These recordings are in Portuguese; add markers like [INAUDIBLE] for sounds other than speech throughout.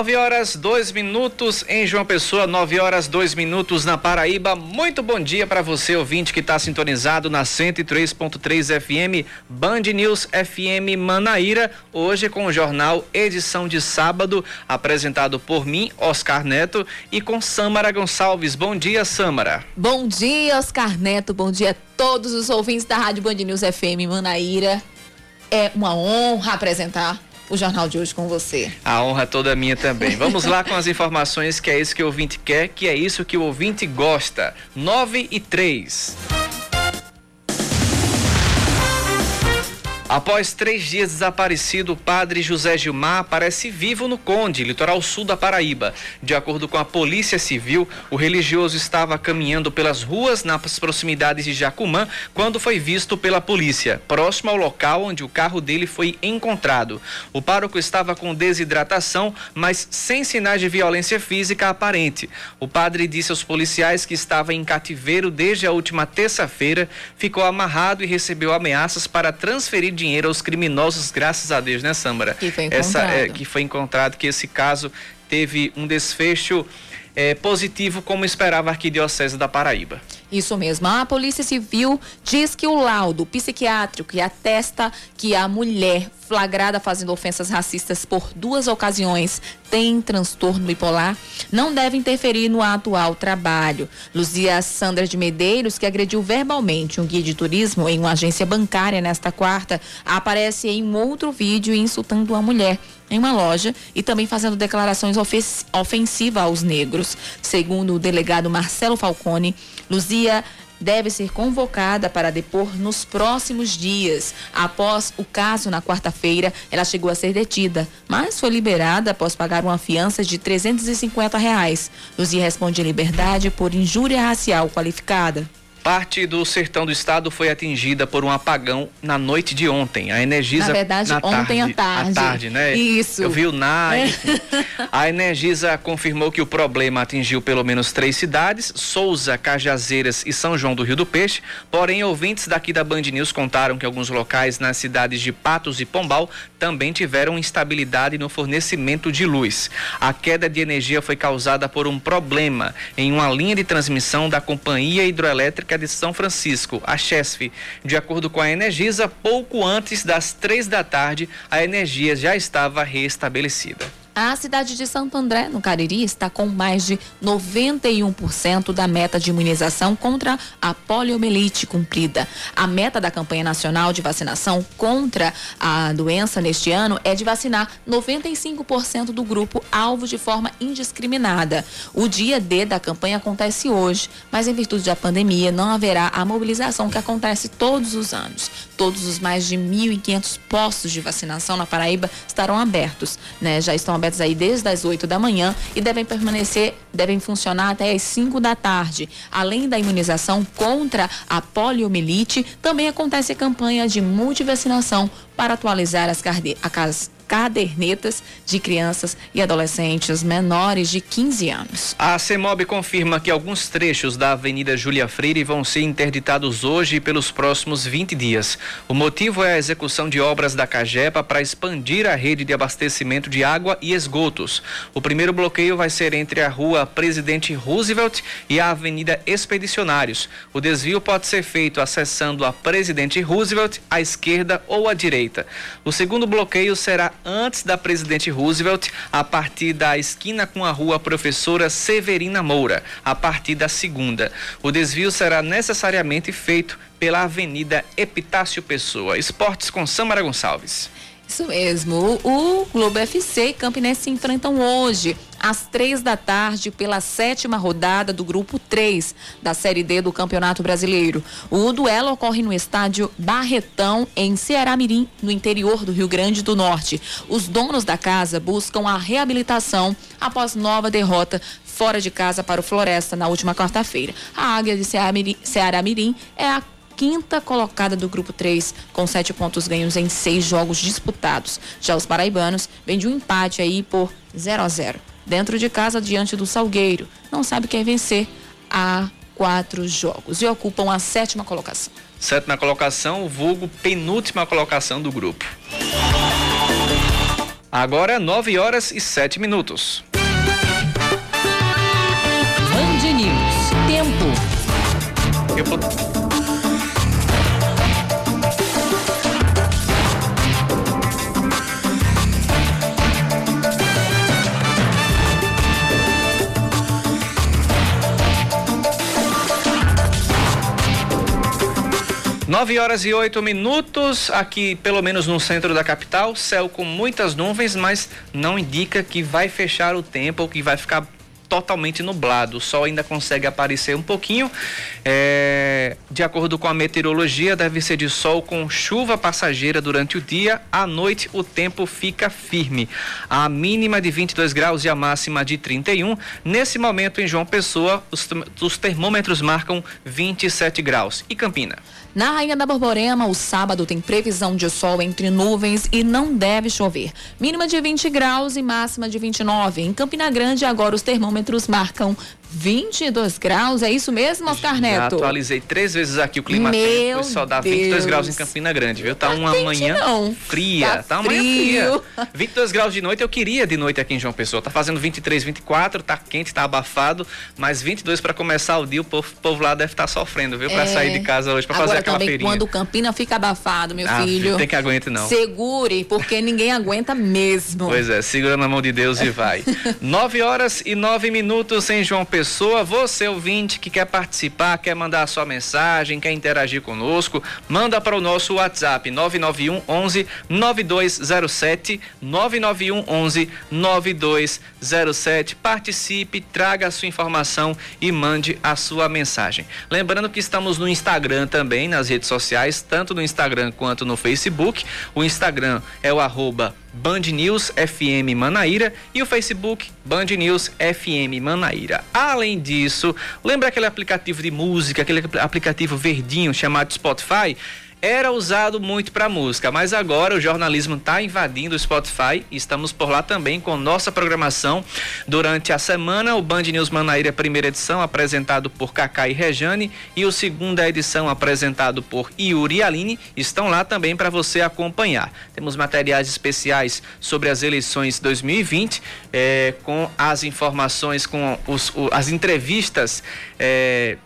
9 horas 2 minutos em João Pessoa, 9 horas 2 minutos na Paraíba. Muito bom dia para você, ouvinte que está sintonizado na 103.3 FM, Band News FM Manaíra. Hoje com o jornal Edição de Sábado, apresentado por mim, Oscar Neto, e com Sâmara Gonçalves. Bom dia, Sâmara. Bom dia, Oscar Neto. Bom dia a todos os ouvintes da Rádio Band News FM Manaíra. É uma honra apresentar o jornal de hoje com você. A honra toda minha também. Vamos lá com as informações que é isso que o ouvinte quer, que é isso que o ouvinte gosta. 9 e 3. Após três dias desaparecido, o padre José Gilmar aparece vivo no Conde, litoral sul da Paraíba. De acordo com a Polícia Civil, o religioso estava caminhando pelas ruas nas proximidades de Jacumã quando foi visto pela polícia, próximo ao local onde o carro dele foi encontrado. O pároco estava com desidratação, mas sem sinais de violência física aparente. O padre disse aos policiais que estava em cativeiro desde a última terça-feira, ficou amarrado e recebeu ameaças para transferir dinheiro aos criminosos, graças a Deus, né, Sâmara? Que foi encontrado. Essa, é, que foi encontrado, que esse caso teve um desfecho é, positivo, como esperava a Arquidiocese da Paraíba. Isso mesmo. A Polícia Civil diz que o laudo psiquiátrico que atesta que a mulher flagrada fazendo ofensas racistas por duas ocasiões tem transtorno bipolar não deve interferir no atual trabalho. Luzia Sandra de Medeiros, que agrediu verbalmente um guia de turismo em uma agência bancária nesta quarta, aparece em um outro vídeo insultando a mulher em uma loja e também fazendo declarações ofensivas aos negros. Segundo o delegado Marcelo Falcone, Luzia deve ser convocada para depor nos próximos dias. Após o caso na quarta-feira, ela chegou a ser detida, mas foi liberada após pagar uma fiança de 350 reais. Luzia responde em liberdade por injúria racial qualificada. Parte do sertão do estado foi atingida por um apagão na noite de ontem. A Energisa. Na verdade, na ontem tarde, à tarde. À tarde, né? Isso. Eu vi o NAI. É. [LAUGHS] A Energisa confirmou que o problema atingiu pelo menos três cidades: Souza, Cajazeiras e São João do Rio do Peixe. Porém, ouvintes daqui da Band News contaram que alguns locais nas cidades de Patos e Pombal também tiveram instabilidade no fornecimento de luz. A queda de energia foi causada por um problema em uma linha de transmissão da Companhia Hidroelétrica de São Francisco, a Chesf. De acordo com a Energisa, pouco antes das três da tarde, a energia já estava restabelecida. A cidade de Santo André, no Cariri, está com mais de 91% da meta de imunização contra a poliomielite cumprida. A meta da campanha nacional de vacinação contra a doença neste ano é de vacinar 95% do grupo alvo de forma indiscriminada. O dia D da campanha acontece hoje, mas em virtude da pandemia não haverá a mobilização que acontece todos os anos. Todos os mais de 1.500 postos de vacinação na Paraíba estarão abertos, né? Já estão abertos aí desde as 8 da manhã e devem permanecer, devem funcionar até as 5 da tarde. Além da imunização contra a poliomielite, também acontece a campanha de multivacinação para atualizar as, as cadernetas de crianças e adolescentes menores de 15 anos. A CEMOB confirma que alguns trechos da Avenida Júlia Freire vão ser interditados hoje e pelos próximos 20 dias. O motivo é a execução de obras da Cagepa para expandir a rede de abastecimento de água e esgotos. O primeiro bloqueio vai ser entre a rua Presidente Roosevelt e a Avenida Expedicionários. O desvio pode ser feito acessando a Presidente Roosevelt à esquerda ou à direita. O segundo bloqueio será antes da Presidente Roosevelt, a partir da esquina com a rua Professora Severina Moura, a partir da segunda. O desvio será necessariamente feito pela Avenida Epitácio Pessoa. Esportes com Samara Gonçalves. Isso mesmo. O Globo FC e Campinense se enfrentam hoje, às três da tarde, pela sétima rodada do Grupo 3 da Série D do Campeonato Brasileiro. O duelo ocorre no estádio Barretão, em Ceará Mirim, no interior do Rio Grande do Norte. Os donos da casa buscam a reabilitação após nova derrota fora de casa para o Floresta na última quarta-feira. A Águia de Ceará Mirim é a quinta colocada do grupo 3, com sete pontos ganhos em seis jogos disputados. Já os paraibanos vêm de um empate aí por 0 a 0 Dentro de casa, diante do Salgueiro. Não sabe quem vencer há quatro jogos e ocupam a sétima colocação. Sétima colocação, o vulgo penúltima colocação do grupo. Agora 9 horas e 7 minutos. Band News. Tempo. Eu 9 horas e 8 minutos, aqui pelo menos no centro da capital, céu com muitas nuvens, mas não indica que vai fechar o tempo ou que vai ficar totalmente nublado. O sol ainda consegue aparecer um pouquinho. É, de acordo com a meteorologia, deve ser de sol com chuva passageira durante o dia. À noite, o tempo fica firme. A mínima de 22 graus e a máxima de 31. Nesse momento, em João Pessoa, os, os termômetros marcam 27 graus. E Campina? Na Rainha da Borborema, o sábado tem previsão de sol entre nuvens e não deve chover. Mínima de 20 graus e máxima de 29. Em Campina Grande, agora os termômetros marcam 22 graus, é isso mesmo, Oscar Neto? Já atualizei três vezes aqui o clima Meu tempo e só dá 22 Deus. graus em Campina Grande, viu? Tá, tá uma manhã não. fria, tá, tá uma manhã fria. 22 [LAUGHS] graus de noite, eu queria de noite aqui em João Pessoa. Tá fazendo 23, 24, tá quente, tá abafado, mas 22 para começar o dia, o povo, o povo lá deve estar tá sofrendo, viu? Para é. sair de casa hoje, para fazer aquela também, feirinha. quando Campina fica abafado, meu ah, filho. Tem que aguentar não. Segure, porque ninguém aguenta mesmo. Pois é, segura na mão de Deus e vai. [LAUGHS] 9 horas e 9 minutos em João Pessoa. Você você ouvinte que quer participar, quer mandar a sua mensagem, quer interagir conosco, manda para o nosso WhatsApp 991 11 9207 991 11 9207. Participe, traga a sua informação e mande a sua mensagem. Lembrando que estamos no Instagram também, nas redes sociais, tanto no Instagram quanto no Facebook. O Instagram é o arroba Band News FM Manaíra e o Facebook Band News FM Manaíra. Além disso, lembra aquele aplicativo de música, aquele aplicativo verdinho chamado Spotify? Era usado muito para música, mas agora o jornalismo está invadindo o Spotify e estamos por lá também com nossa programação durante a semana. O Band News Manaíra, primeira edição, apresentado por Cacá e Rejane, e o segunda edição, apresentado por Yuri e Aline, estão lá também para você acompanhar. Temos materiais especiais sobre as eleições 2020, eh, com as informações, com os, o, as entrevistas. Eh,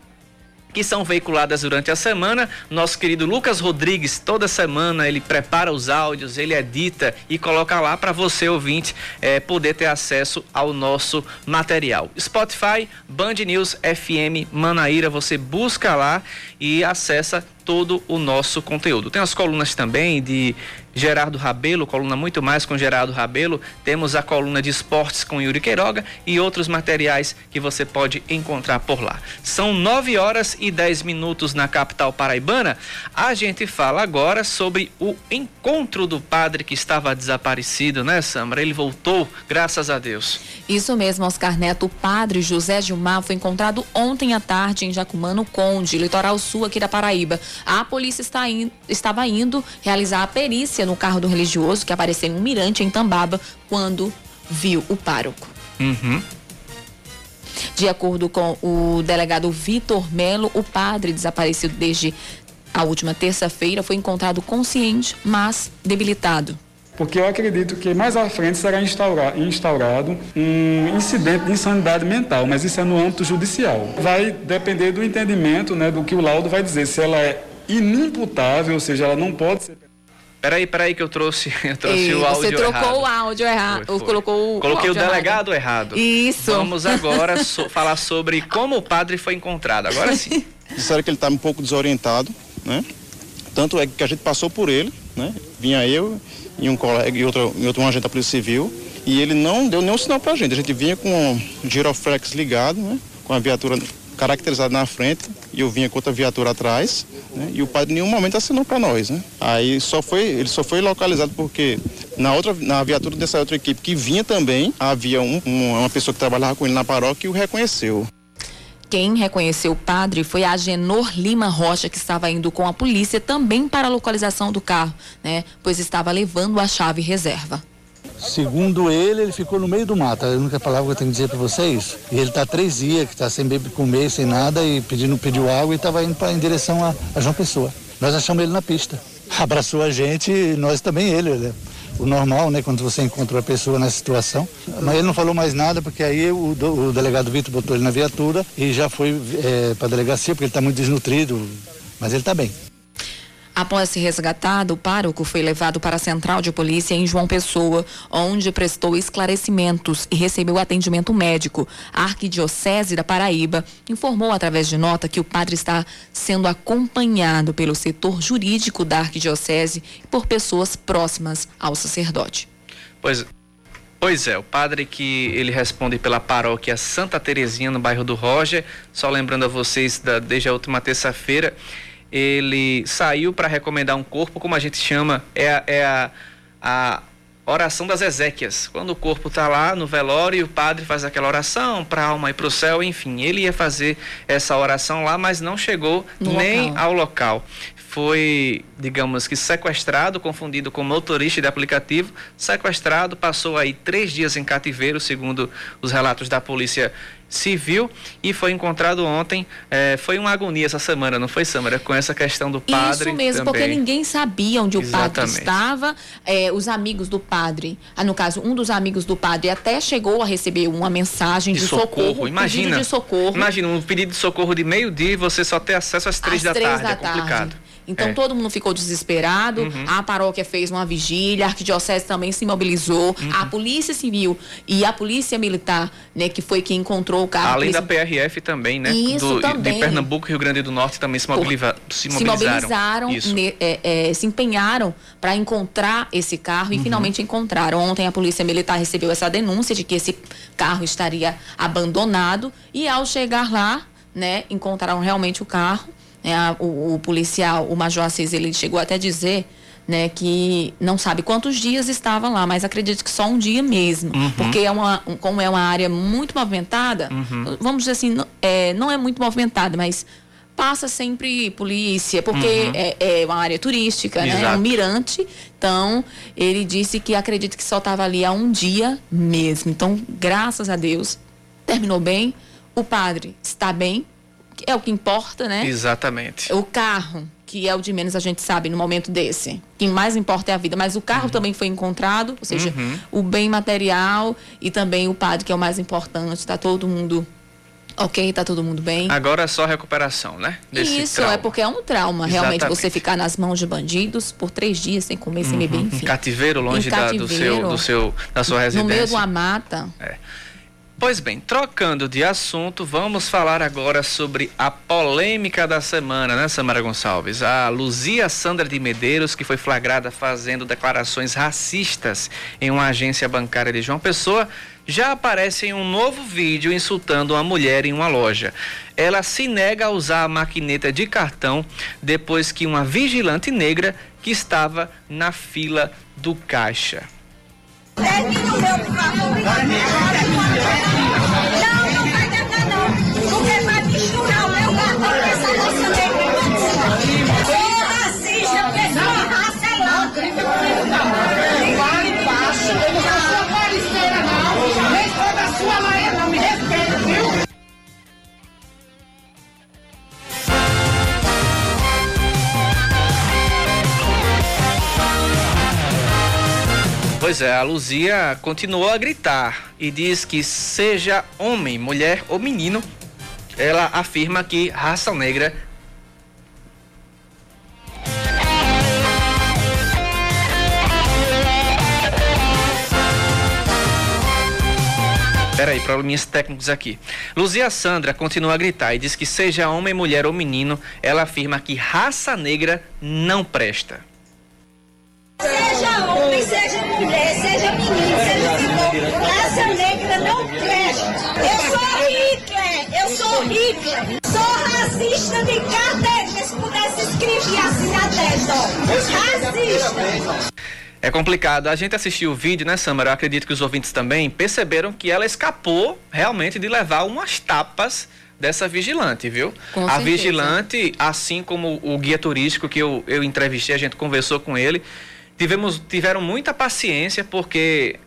que são veiculadas durante a semana. Nosso querido Lucas Rodrigues, toda semana, ele prepara os áudios, ele edita e coloca lá para você, ouvinte, é, poder ter acesso ao nosso material. Spotify, Band News FM Manaíra, você busca lá e acessa todo o nosso conteúdo. Tem as colunas também de Gerardo Rabelo, coluna muito mais com Gerardo Rabelo. Temos a coluna de esportes com Yuri Queiroga e outros materiais que você pode encontrar por lá. São 9 horas e 10 minutos na capital paraibana. A gente fala agora sobre o encontro do padre que estava desaparecido, né, Samara? Ele voltou, graças a Deus. Isso mesmo, Oscar Neto. O padre José Gilmar foi encontrado ontem à tarde em Jacumano Conde, litoral sul aqui da Paraíba. A polícia está in, estava indo realizar a perícia no carro do religioso que apareceu em um mirante em Tambaba quando viu o pároco. Uhum. De acordo com o delegado Vitor Melo, o padre desaparecido desde a última terça-feira foi encontrado consciente, mas debilitado. Porque eu acredito que mais à frente será instaurado, instaurado um incidente de insanidade mental, mas isso é no âmbito judicial. Vai depender do entendimento né, do que o laudo vai dizer, se ela é inimputável, ou seja, ela não pode ser Peraí, peraí que eu trouxe, [LAUGHS] eu trouxe Ei, o áudio errado. Você trocou errado. o áudio errado. Foi, foi. Colocou o Coloquei o, delegado errado. errado. Isso. Vamos agora so, [LAUGHS] falar sobre como o padre foi encontrado. Agora sim. [LAUGHS] Disseram que ele estava um pouco desorientado, né? Tanto é que a gente passou por ele, né? Vinha eu e um colega e outro, e outro um agente da Polícia Civil e ele não deu nenhum sinal pra gente. A gente vinha com o giroflex ligado, né? Com a viatura caracterizado na frente e eu vinha com outra viatura atrás, né? E o padre em nenhum momento assinou para nós, né? Aí só foi, ele só foi localizado porque na outra, na viatura dessa outra equipe que vinha também, havia um, um, uma pessoa que trabalhava com ele na paróquia e o reconheceu. Quem reconheceu o padre foi a Genor Lima Rocha, que estava indo com a polícia também para a localização do carro, né? Pois estava levando a chave reserva. Segundo ele, ele ficou no meio do mato. A única palavra que eu tenho que dizer para vocês. E ele está três dias, que está sem beber, comer, sem nada, e pedindo, pediu água e estava indo pra, em direção a, a, João Pessoa. Nós achamos ele na pista. [LAUGHS] Abraçou a gente e nós também ele. Né? o normal, né? Quando você encontra a pessoa nessa situação. Mas ele não falou mais nada, porque aí o, o delegado Vitor botou ele na viatura e já foi é, para a delegacia, porque ele está muito desnutrido, mas ele está bem. Após ser resgatado, o pároco foi levado para a central de polícia em João Pessoa, onde prestou esclarecimentos e recebeu atendimento médico. A Arquidiocese da Paraíba informou através de nota que o padre está sendo acompanhado pelo setor jurídico da Arquidiocese e por pessoas próximas ao sacerdote. Pois Pois é, o padre que ele responde pela paróquia Santa Terezinha, no bairro do Roger, só lembrando a vocês, da, desde a última terça-feira, ele saiu para recomendar um corpo, como a gente chama, é, a, é a, a oração das Ezequias. Quando o corpo está lá no velório, o padre faz aquela oração para a alma ir para o céu, enfim. Ele ia fazer essa oração lá, mas não chegou no nem local. ao local. Foi, digamos que, sequestrado, confundido com motorista de aplicativo, sequestrado, passou aí três dias em cativeiro, segundo os relatos da polícia civil e foi encontrado ontem. É, foi uma agonia essa semana, não foi, Samara? Com essa questão do padre. Isso mesmo, também. porque ninguém sabia onde Exatamente. o padre estava. É, os amigos do padre, ah, no caso, um dos amigos do padre até chegou a receber uma mensagem de, de socorro. socorro. Imagina, de socorro. Imagina um pedido de socorro de meio-dia e você só ter acesso às três, às da, três tarde. da é tarde. Então é. todo mundo ficou desesperado. Uhum. A paróquia fez uma vigília, a arquidiocese também se mobilizou, uhum. a polícia civil e a polícia militar, né, que foi quem encontrou o carro. Além da PRF também, né? Isso do, também. De Pernambuco e Rio Grande do Norte também se, mobiliza, se mobilizaram. Se mobilizaram, ne, é, é, se empenharam para encontrar esse carro e uhum. finalmente encontraram. Ontem a polícia militar recebeu essa denúncia de que esse carro estaria abandonado e ao chegar lá, né, encontraram realmente o carro né, o, o, policial, o Major Assis, ele chegou até a dizer né, que não sabe quantos dias estava lá, mas acredito que só um dia mesmo. Uhum. Porque é uma, como é uma área muito movimentada, uhum. vamos dizer assim, não é, não é muito movimentada, mas passa sempre polícia, porque uhum. é, é, uma área turística, né? É um mirante. Então, ele disse que acredita que só estava ali há um dia mesmo. Então, graças a Deus, terminou bem. O padre está bem, é o que importa, né? Exatamente. O carro, que é o de menos a gente sabe no momento desse. O que mais importa é a vida. Mas o carro uhum. também foi encontrado, ou seja, uhum. o bem material e também o padre, que é o mais importante. Está todo mundo ok, está todo mundo bem. Agora é só recuperação, né? Desse Isso, é trauma. é porque é um trauma, Exatamente. realmente, você ficar nas mãos de bandidos por três dias sem comer, uhum. sem beber, enfim. Em cativeiro, longe em cativeiro, da, do seu, do seu, da sua residência. No meio de uma mata. É. Pois bem, trocando de assunto, vamos falar agora sobre a polêmica da semana, né, Samara Gonçalves? A Luzia Sandra de Medeiros, que foi flagrada fazendo declarações racistas em uma agência bancária de João Pessoa, já aparece em um novo vídeo insultando uma mulher em uma loja. Ela se nega a usar a maquineta de cartão depois que uma vigilante negra que estava na fila do caixa. Termina Pois é, a Luzia continuou a gritar e diz que seja homem, mulher ou menino, ela afirma que raça negra Peraí, probleminhas técnicos aqui. Luzia Sandra continua a gritar e diz que seja homem, mulher ou menino, ela afirma que raça negra não presta. Seja homem, seja mulher, seja menino, seja menor, raça negra não presta. Eu sou Hitler, eu sou Hitler. Sou racista de carteira, se pudesse escrever assim na testa, ó. Racista. É complicado. A gente assistiu o vídeo, né, Samara? Eu acredito que os ouvintes também perceberam que ela escapou realmente de levar umas tapas dessa vigilante, viu? Com a certeza. vigilante, assim como o guia turístico que eu, eu entrevistei, a gente conversou com ele, tivemos, tiveram muita paciência porque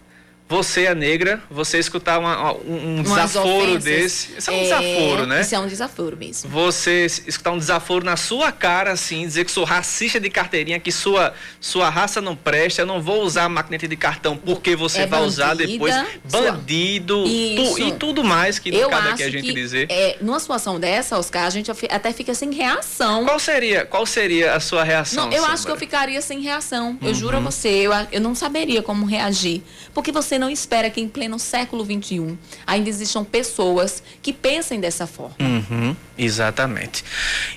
você é negra, você escutar uma, um, um desaforo ofensas, desse. Isso é um é, desaforo, né? Isso é um desaforo mesmo. Você escutar um desaforo na sua cara, assim, dizer que sou racista de carteirinha, que sua, sua raça não presta, eu não vou usar a maquineta de cartão porque você é vai bandida, usar depois. Bandido tu, e tudo mais que não cabe aqui a gente que, dizer. É, numa situação dessa, Oscar, a gente até fica sem reação. Qual seria, qual seria a sua reação? Não, eu acho que eu ficaria sem reação. Eu uhum. juro a você, eu, eu não saberia como reagir. Porque você não espera que em pleno século XXI ainda existam pessoas que pensem dessa forma. Uhum, exatamente.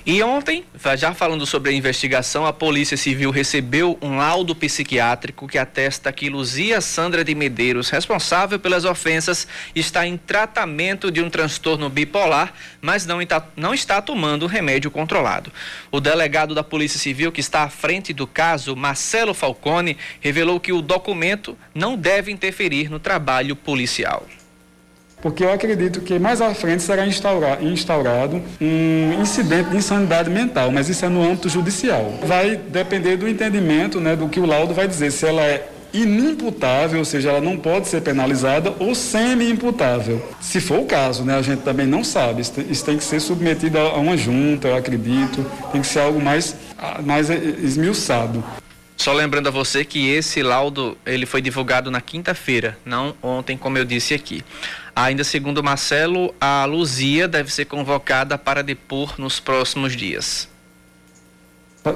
E ontem, já falando sobre a investigação, a Polícia Civil recebeu um laudo psiquiátrico que atesta que Luzia Sandra de Medeiros, responsável pelas ofensas, está em tratamento de um transtorno bipolar, mas não está, não está tomando remédio controlado. O delegado da Polícia Civil, que está à frente do caso, Marcelo Falcone, revelou que o documento não deve interferir no trabalho policial porque eu acredito que mais à frente será instaurado um incidente de insanidade mental, mas isso é no âmbito judicial. Vai depender do entendimento né, do que o laudo vai dizer, se ela é inimputável, ou seja, ela não pode ser penalizada, ou semi-imputável. Se for o caso, né, a gente também não sabe, isso tem que ser submetido a uma junta, eu acredito, tem que ser algo mais, mais esmiuçado. Só lembrando a você que esse laudo ele foi divulgado na quinta-feira, não ontem, como eu disse aqui. Ainda segundo Marcelo, a Luzia deve ser convocada para depor nos próximos dias.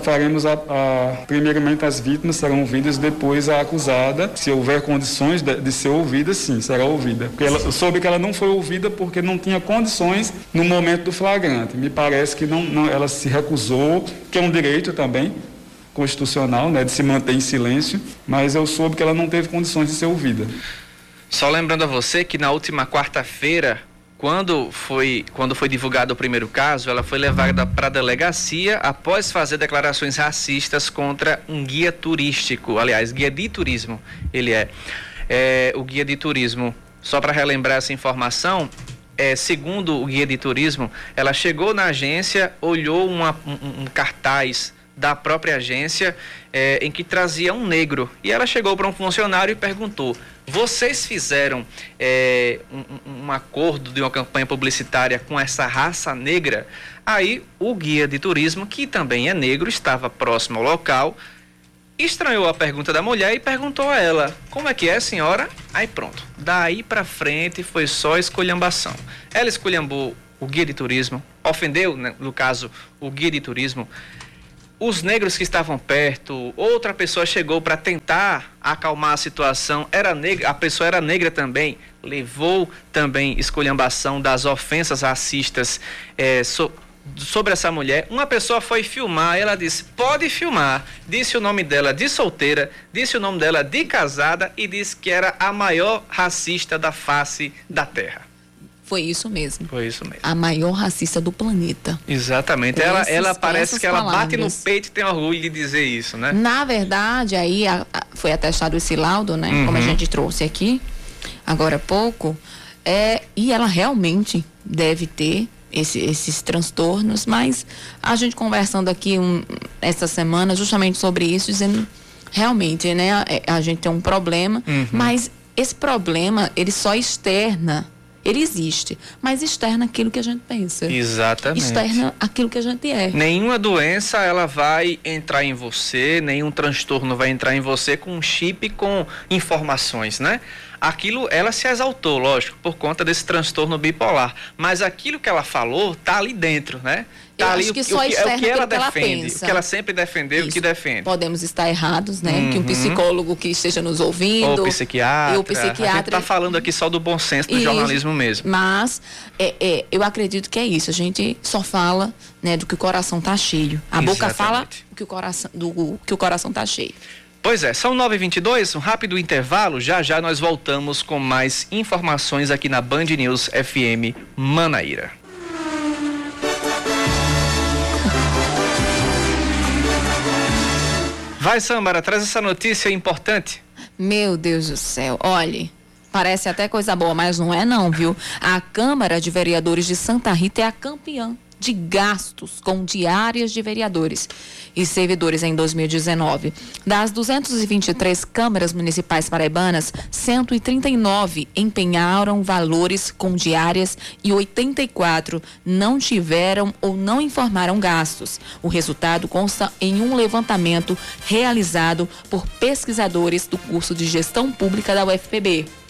Faremos a, a, primeiramente as vítimas serão ouvidas, depois a acusada, se houver condições de, de ser ouvida, sim, será ouvida. Porque ela, soube que ela não foi ouvida porque não tinha condições no momento do flagrante. Me parece que não, não ela se recusou, que é um direito também, constitucional, né, de se manter em silêncio, mas eu soube que ela não teve condições de ser ouvida. Só lembrando a você que na última quarta-feira, quando foi, quando foi divulgado o primeiro caso, ela foi levada para a delegacia após fazer declarações racistas contra um guia turístico, aliás, guia de turismo, ele é. é o guia de turismo, só para relembrar essa informação, é, segundo o guia de turismo, ela chegou na agência, olhou uma, um, um cartaz da própria agência é, em que trazia um negro. E ela chegou para um funcionário e perguntou: Vocês fizeram é, um, um, acordo de uma campanha publicitária com essa raça negra? Aí o guia de turismo, que também é negro, estava próximo ao local, estranhou a pergunta da mulher e perguntou a ela: Como é que é, senhora? Aí pronto. Daí para frente foi só esculhambação. Ela esculhambou o guia de turismo, ofendeu, né, no caso, o guia de turismo os negros que estavam perto, outra pessoa chegou para tentar acalmar a situação, era negra, a pessoa era negra também, levou também esculhambação das ofensas racistas é, so, sobre essa mulher. Uma pessoa foi filmar, ela disse: pode filmar. Disse o nome dela de solteira, disse o nome dela de casada e disse que era a maior racista da face da terra. Foi isso mesmo. Foi isso mesmo. A maior racista do planeta. Exatamente. ela, ela parece que ela palavras. bate no peito e tem orgulho de dizer isso, né? Na verdade, aí a, a, foi atestado esse laudo, né? Uhum. Como a uhum. gente trouxe aqui, agora há pouco. É, e ela realmente deve ter esse, esses transtornos, mas a gente conversando aqui um, essa semana justamente sobre isso, dizendo realmente, né? A, a gente tem um problema, uhum. mas esse problema ele só externa ele existe, mas externa aquilo que a gente pensa. Exatamente. Externa aquilo que a gente é. Nenhuma doença ela vai entrar em você, nenhum transtorno vai entrar em você com um chip com informações, né? aquilo ela se exaltou, lógico, por conta desse transtorno bipolar. Mas aquilo que ela falou tá ali dentro, né? Tá ali acho que o, só o que, é o que ela defende, ela o que ela sempre defendeu e o que defende. Podemos estar errados, né? Uhum. Que um psicólogo que esteja nos ouvindo. Ou psiquiatra. o psiquiatra. A gente tá falando aqui só do bom senso do jornalismo mesmo. Mas é, é, eu acredito que é isso. A gente só fala né, do que o coração tá cheio. A Exatamente. boca fala que o coração, do que o coração tá cheio. Pois é, são 9h22, um rápido intervalo. Já já nós voltamos com mais informações aqui na Band News FM Manaíra. Vai, Samara, traz essa notícia importante. Meu Deus do céu, olhe. Parece até coisa boa, mas não é não, viu? A Câmara de Vereadores de Santa Rita é a campeã de gastos com diárias de vereadores e servidores em 2019. Das 223 câmaras municipais paraibanas, 139 empenharam valores com diárias e 84 não tiveram ou não informaram gastos. O resultado consta em um levantamento realizado por pesquisadores do curso de Gestão Pública da UFPB.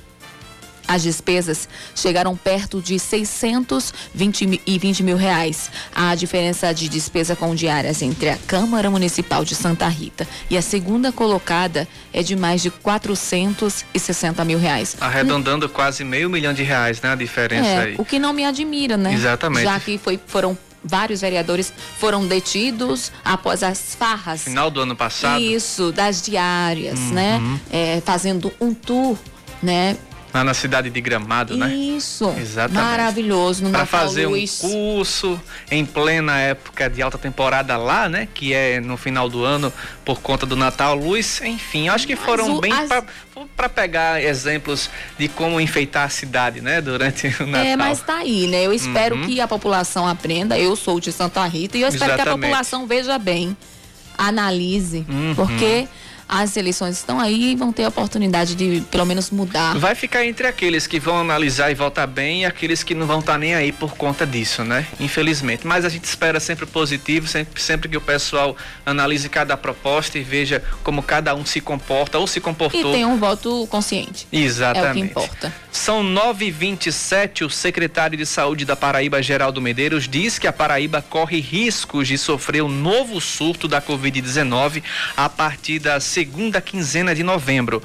As despesas chegaram perto de 620 e 20 mil reais. A diferença de despesa com diárias entre a Câmara Municipal de Santa Rita e a segunda colocada é de mais de 460 mil reais. Arredondando hum. quase meio milhão de reais, né? A diferença é, aí. O que não me admira, né? Exatamente. Já que foi, foram vários vereadores foram detidos após as farras. Final do ano passado. Isso, das diárias, né? uhum. né? É, fazendo um tour, né? Lá na cidade de Gramado, né? Isso. Exatamente. Maravilhoso. No Para fazer um curso em plena época de alta temporada lá, né? Que é no final do ano por conta do Natal Luz. Enfim, acho que foram bem as... para pegar exemplos de como enfeitar a cidade, né? Durante [LAUGHS] o Natal. É, mas tá aí, né? Eu espero uhum. que a população aprenda. Eu sou de Santa Rita e eu espero Exatamente. que a população veja bem, analise, uhum. porque as eleições estão aí e vão ter a oportunidade de pelo menos mudar. Vai ficar entre aqueles que vão analisar e votar bem e aqueles que não vão estar tá nem aí por conta disso, né? Infelizmente. Mas a gente espera sempre positivo, sempre, sempre que o pessoal analise cada proposta e veja como cada um se comporta ou se comportou. E tem um voto consciente. Exatamente. É o que importa. São 9h27. O secretário de Saúde da Paraíba, Geraldo Medeiros, diz que a Paraíba corre riscos de sofrer um novo surto da Covid-19 a partir das segunda quinzena de novembro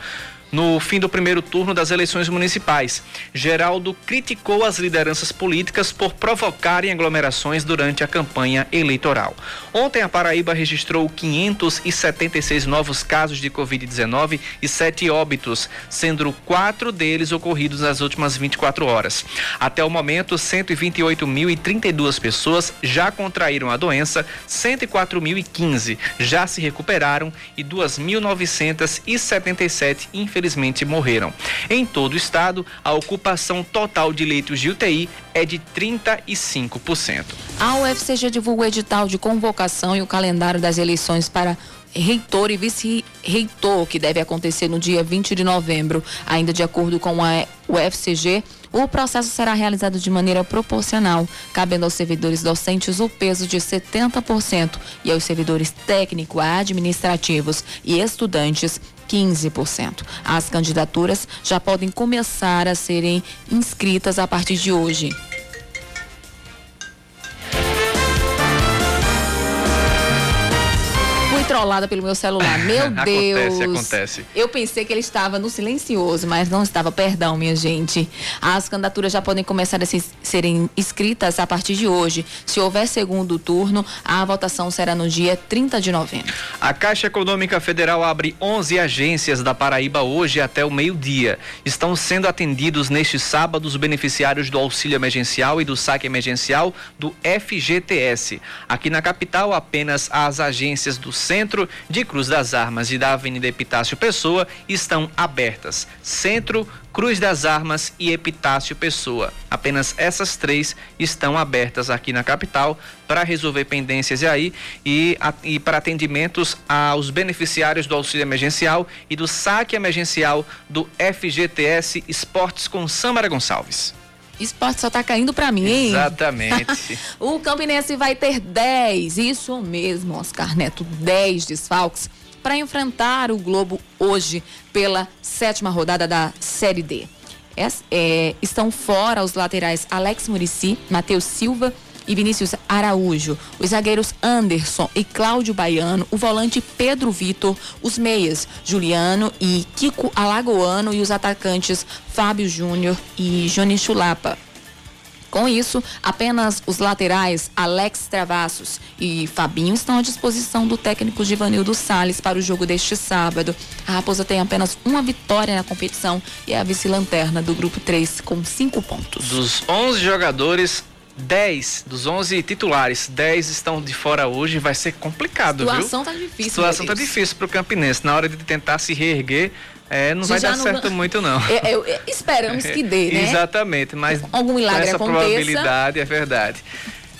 no fim do primeiro turno das eleições municipais. Geraldo criticou as lideranças políticas por provocarem aglomerações durante a campanha eleitoral. Ontem, a Paraíba registrou 576 novos casos de Covid-19 e sete óbitos, sendo quatro deles ocorridos nas últimas 24 horas. Até o momento, 128.032 pessoas já contraíram a doença, 104.015 já se recuperaram e 2.977 infelizmente infelizmente morreram. Em todo o estado, a ocupação total de leitos de UTI é de 35%. A UFCG divulgou o edital de convocação e o calendário das eleições para reitor e vice-reitor, que deve acontecer no dia 20 de novembro. Ainda de acordo com a UFCG, o processo será realizado de maneira proporcional, cabendo aos servidores docentes o peso de 70% e aos servidores técnicos, administrativos e estudantes 15%. As candidaturas já podem começar a serem inscritas a partir de hoje. Trollada pelo meu celular. [LAUGHS] Meu Deus. acontece, acontece. Eu pensei que ele estava no silencioso, mas não estava. Perdão, minha gente. As candidaturas já podem começar a se, serem escritas a partir de hoje. Se houver segundo turno, a votação será no dia 30 de novembro. A Caixa Econômica Federal abre 11 agências da Paraíba hoje até o meio-dia. Estão sendo atendidos neste sábado os beneficiários do auxílio emergencial e do saque emergencial do FGTS. Aqui na capital, apenas as agências do Centro centro de Cruz das Armas e da Avenida Epitácio Pessoa estão abertas. Centro, Cruz das Armas e Epitácio Pessoa. Apenas essas três estão abertas aqui na capital para resolver pendências aí e, e para atendimentos aos beneficiários do auxílio emergencial e do saque emergencial do FGTS Esportes com Samara Gonçalves esporte só tá caindo para mim, hein? Exatamente. [LAUGHS] o Campinense vai ter 10, isso mesmo, Oscar Neto, 10 desfalques para enfrentar o Globo hoje pela sétima rodada da Série D. É, é, estão fora os laterais Alex Murici, Matheus Silva e Vinícius Araújo, os zagueiros Anderson e Cláudio Baiano, o volante Pedro Vitor, os meias Juliano e Kiko Alagoano e os atacantes Fábio Júnior e Johnny Chulapa. Com isso, apenas os laterais Alex Travassos e Fabinho estão à disposição do técnico Givanildo Sales para o jogo deste sábado. A Raposa tem apenas uma vitória na competição e é a vice-lanterna do grupo 3 com cinco pontos. Dos 11 jogadores, 10 dos 11 titulares, 10 estão de fora hoje, vai ser complicado, viu? A situação tá difícil. A situação tá difícil pro Campinense. Na hora de tentar se reerguer, é, não vai dar não, certo muito, não. É, é, esperamos que dê, né? Exatamente, mas algum milagre essa aconteça. probabilidade é verdade.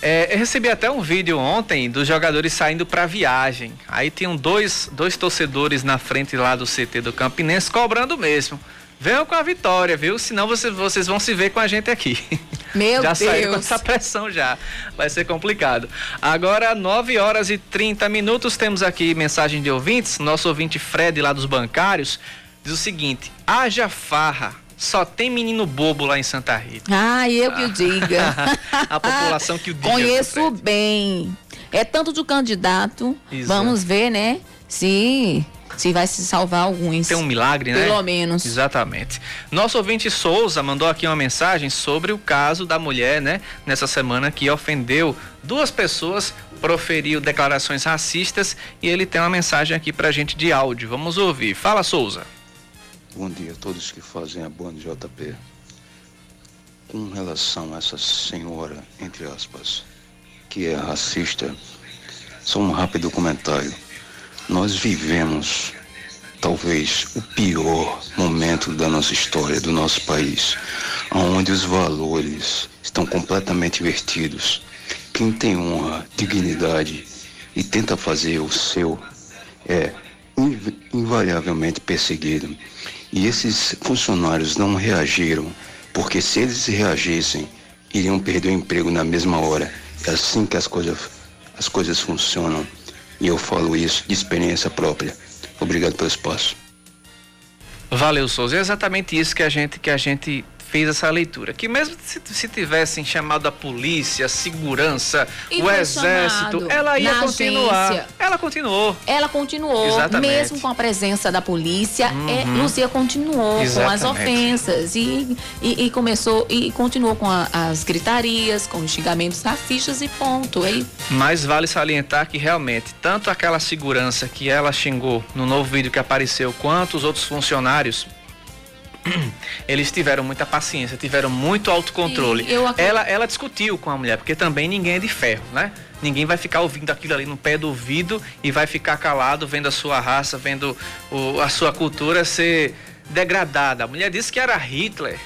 É, eu recebi até um vídeo ontem dos jogadores saindo para viagem. Aí tinham dois, dois torcedores na frente lá do CT do Campinense cobrando mesmo. Venham com a vitória, viu? Senão você, vocês vão se ver com a gente aqui. [LAUGHS] Meu já Deus. saiu com essa pressão já. Vai ser complicado. Agora, 9 horas e 30 minutos, temos aqui mensagem de ouvintes. Nosso ouvinte Fred, lá dos bancários, diz o seguinte: haja farra. Só tem menino bobo lá em Santa Rita. Ah, eu que o diga. [LAUGHS] a população que o diga. Conheço bem. É tanto do candidato. Exato. Vamos ver, né? Se, se vai se salvar alguns. Tem um milagre, né? Pelo menos. Exatamente. Nosso ouvinte Souza mandou aqui uma mensagem sobre o caso da mulher, né? Nessa semana que ofendeu duas pessoas, proferiu declarações racistas e ele tem uma mensagem aqui pra gente de áudio. Vamos ouvir. Fala, Souza. Bom dia a todos que fazem a banda JP. Com relação a essa senhora, entre aspas, que é racista, só um rápido comentário. Nós vivemos talvez o pior momento da nossa história, do nosso país, onde os valores estão completamente invertidos. Quem tem honra, dignidade e tenta fazer o seu é inv- invariavelmente perseguido. E esses funcionários não reagiram, porque se eles reagissem, iriam perder o emprego na mesma hora. É assim que as coisas, as coisas funcionam. E eu falo isso de experiência própria. Obrigado pelo espaço. Valeu, Souza. É exatamente isso que a gente que a gente fez essa leitura. Que mesmo se, se tivessem chamado a polícia, a segurança, E o exército, ela ia continuar. agência. Ela continuou. Ela continuou, Exatamente. mesmo com a presença da polícia, é, Uhum. Luzia continuou com as Exatamente. ofensas e, e, e começou e continuou com a- as gritarias, com os xingamentos racistas e ponto. Ele Mas vale salientar que realmente, tanto aquela segurança que ela xingou no novo vídeo que apareceu, quanto os outros funcionários, [CLEARS THROAT] eles tiveram muita paciência, tiveram muito autocontrole. Ela, ela discutiu com a mulher, porque também ninguém é de ferro, né? Ninguém vai ficar ouvindo aquilo ali no pé do ouvido e vai ficar calado vendo a sua raça, vendo o- a sua cultura ser degradada. A mulher disse que era Hitler,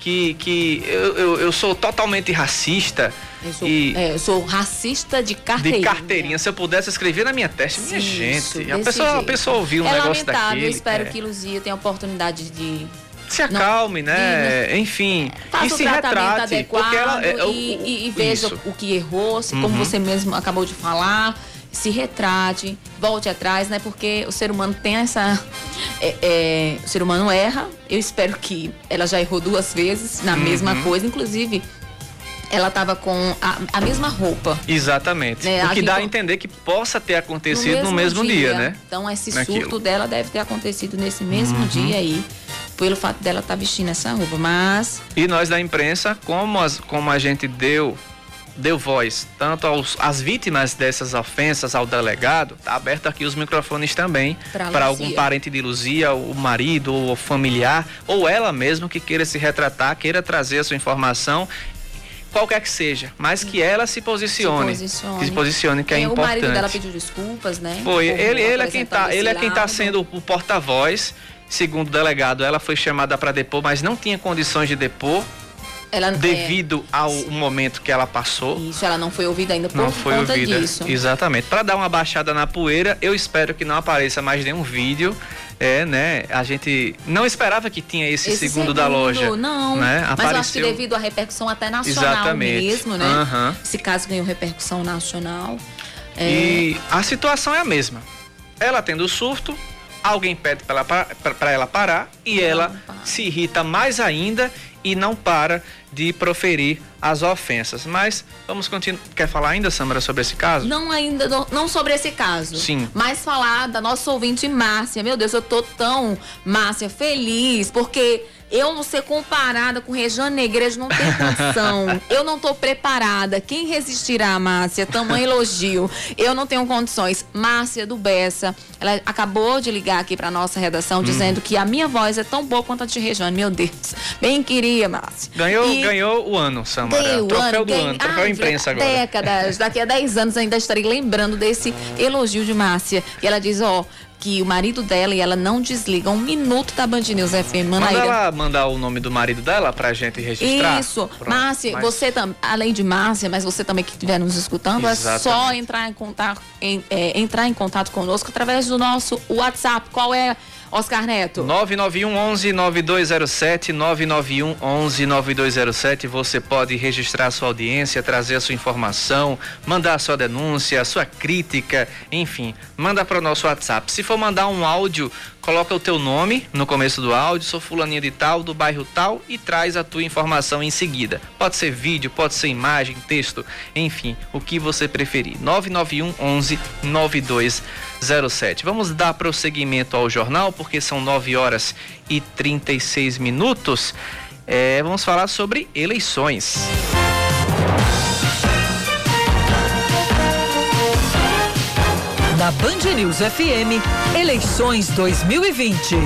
que, que eu, eu, eu sou totalmente racista. eu sou, e é, eu sou racista de carteirinha. de carteirinha. Se eu pudesse escrever na minha testa, minha Isso, gente. A pessoa, a pessoa ouviu um é negócio lamentável, daquele. eu espero é. que Luzia tenha a oportunidade de Se acalme, né? Enfim. faça e o se tratamento retrate. adequado porque ela, é, o- e, o- e- e veja isso. o que errou, se, como Uhum. você mesmo acabou de falar, se retrate, volte atrás, né? Porque o ser humano tem essa. [LAUGHS] é, é, o ser humano erra. Eu espero que ela já errou duas vezes na mesma Uhum. coisa, inclusive. Ela tava com a, a mesma roupa. Exatamente. Né, o que dá a entender que possa ter acontecido no mesmo, dia, né? Então esse Naquilo. surto dela deve ter acontecido nesse mesmo Uhum. dia aí, pelo fato dela estar vestindo essa roupa. Mas E nós da imprensa, como, as- como a gente deu deu voz tanto aos, às vítimas dessas ofensas ao delegado, tá aberto aqui os microfones também para algum parente de Luzia, o marido ou o familiar, ou ela mesmo que queira se retratar, queira trazer a sua informação, qualquer que seja, mas que ela se posicione, Se posicione. que se posicione que é, É, o importante. marido dela pediu desculpas, né? Foi, ele, ele é quem tá, ele é quem tá sendo o porta-voz. Segundo o delegado, ela foi chamada para depor, mas não tinha condições de depor Ela, devido ao momento que ela passou. é, isso, ela não foi ouvida ainda por Não foi conta ouvida. disso. Exatamente. Para dar uma baixada na poeira, eu espero que não apareça mais nenhum vídeo. É, né? A gente não esperava que tinha esse, Esse segundo, da loja. Não, né? mas eu acho que Apareceu. devido à repercussão até nacional Exatamente. mesmo, né? Aham. Esse caso ganhou repercussão nacional. É, E a situação é a mesma. Ela tendo o surto, alguém pede para ela, ela parar e ela se irrita mais ainda e não para de proferir as ofensas. Mas vamos continuar. Quer falar ainda, Samara, sobre esse caso? Não ainda, não, não sobre esse caso. Sim. Mas falar da nossa ouvinte Márcia. Meu Deus, eu tô tão, Márcia, feliz, porque eu não ser comparada com Rejane Negrejo não tem [LAUGHS] condição. eu não tô preparada. Quem resistirá, Márcia? Tamanho elogio. Eu não tenho condições. Márcia do Bessa, ela acabou de ligar aqui pra nossa redação dizendo que a minha voz é tão boa quanto a de Rejane. Meu Deus. Bem queria, Márcia. Ganhou, E- ganhou o ano, Samara. Ganhei o troféu ano, do ganhei- ano, troféu Ai, imprensa agora. Décadas. Daqui a 10 anos ainda estarei lembrando desse elogio de Márcia. E ela diz, ó, que o marido dela e ela não desligam um minuto da Band News FM. Manda ela mandar o nome do marido dela pra gente registrar. Isso. Pronto. Márcia, mas... você também, além de Márcia, mas você também que estiver nos escutando, Exatamente. é só entrar em contato, em, é, entrar em contato conosco através do nosso WhatsApp. Qual é Oscar Neto. 991 11 9207, 991 11 9207. Você pode registrar sua audiência, trazer a sua informação, mandar a sua denúncia, a sua crítica, enfim, manda para o nosso WhatsApp. Se for mandar um áudio, coloca o teu nome no começo do áudio, sou fulaninha de tal, do bairro tal e traz a tua informação em seguida. Pode ser vídeo, pode ser imagem, texto, enfim, o que você preferir. 991 11 9207. Vamos dar prosseguimento ao jornal porque são 9 horas e 36 minutos. É, vamos falar sobre eleições. Na Band News FM, eleições 2020.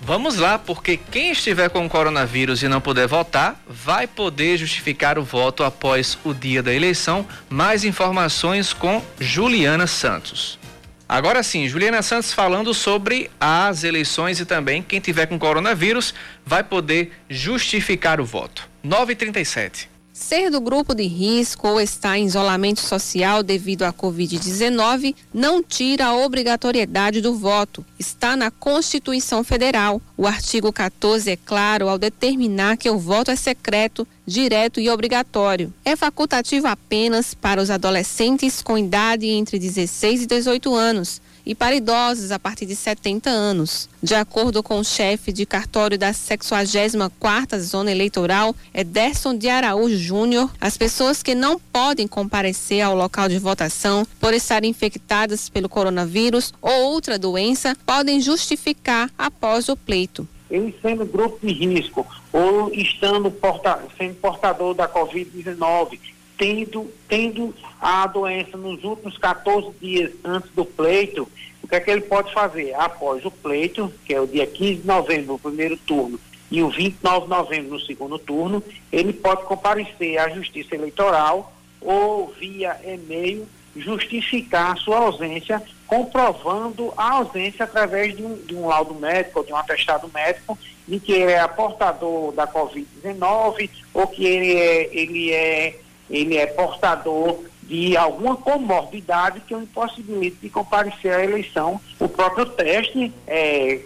Vamos lá, porque quem estiver com coronavírus e não puder votar, vai poder justificar o voto após o dia da eleição. Mais informações com Juliana Santos. Agora sim, Juliana Santos falando sobre as eleições e também quem tiver com coronavírus vai poder justificar o voto. 937. Ser do grupo de risco ou estar em isolamento social devido à Covid-19 não tira a obrigatoriedade do voto. Está na Constituição Federal. O artigo 14 é claro ao determinar que o voto é secreto, direto e obrigatório. É facultativo apenas para os adolescentes com idade entre 16 e 18 anos e para idosos a partir de 70 anos. De acordo com o chefe de cartório da 64ª Zona Eleitoral, Ederson de Araújo Júnior, as pessoas que não podem comparecer ao local de votação por estarem infectadas pelo coronavírus ou outra doença podem justificar após o pleito. Ele sendo grupo de risco ou estando porta, sendo portador da Covid-19, tendo, tendo a doença nos últimos 14 dias antes do pleito, o que é que ele pode fazer? Após o pleito, que é o dia 15 de novembro, no primeiro turno, e o 29 de novembro, no segundo turno, ele pode comparecer à Justiça Eleitoral ou via e-mail justificar a sua ausência, comprovando a ausência através de um, de um laudo médico ou de um atestado médico de que ele é portador da Covid-19 ou que ele é, ele é ele é portador de alguma comorbidade que o impossibilite de comparecer à eleição. O próprio teste, é,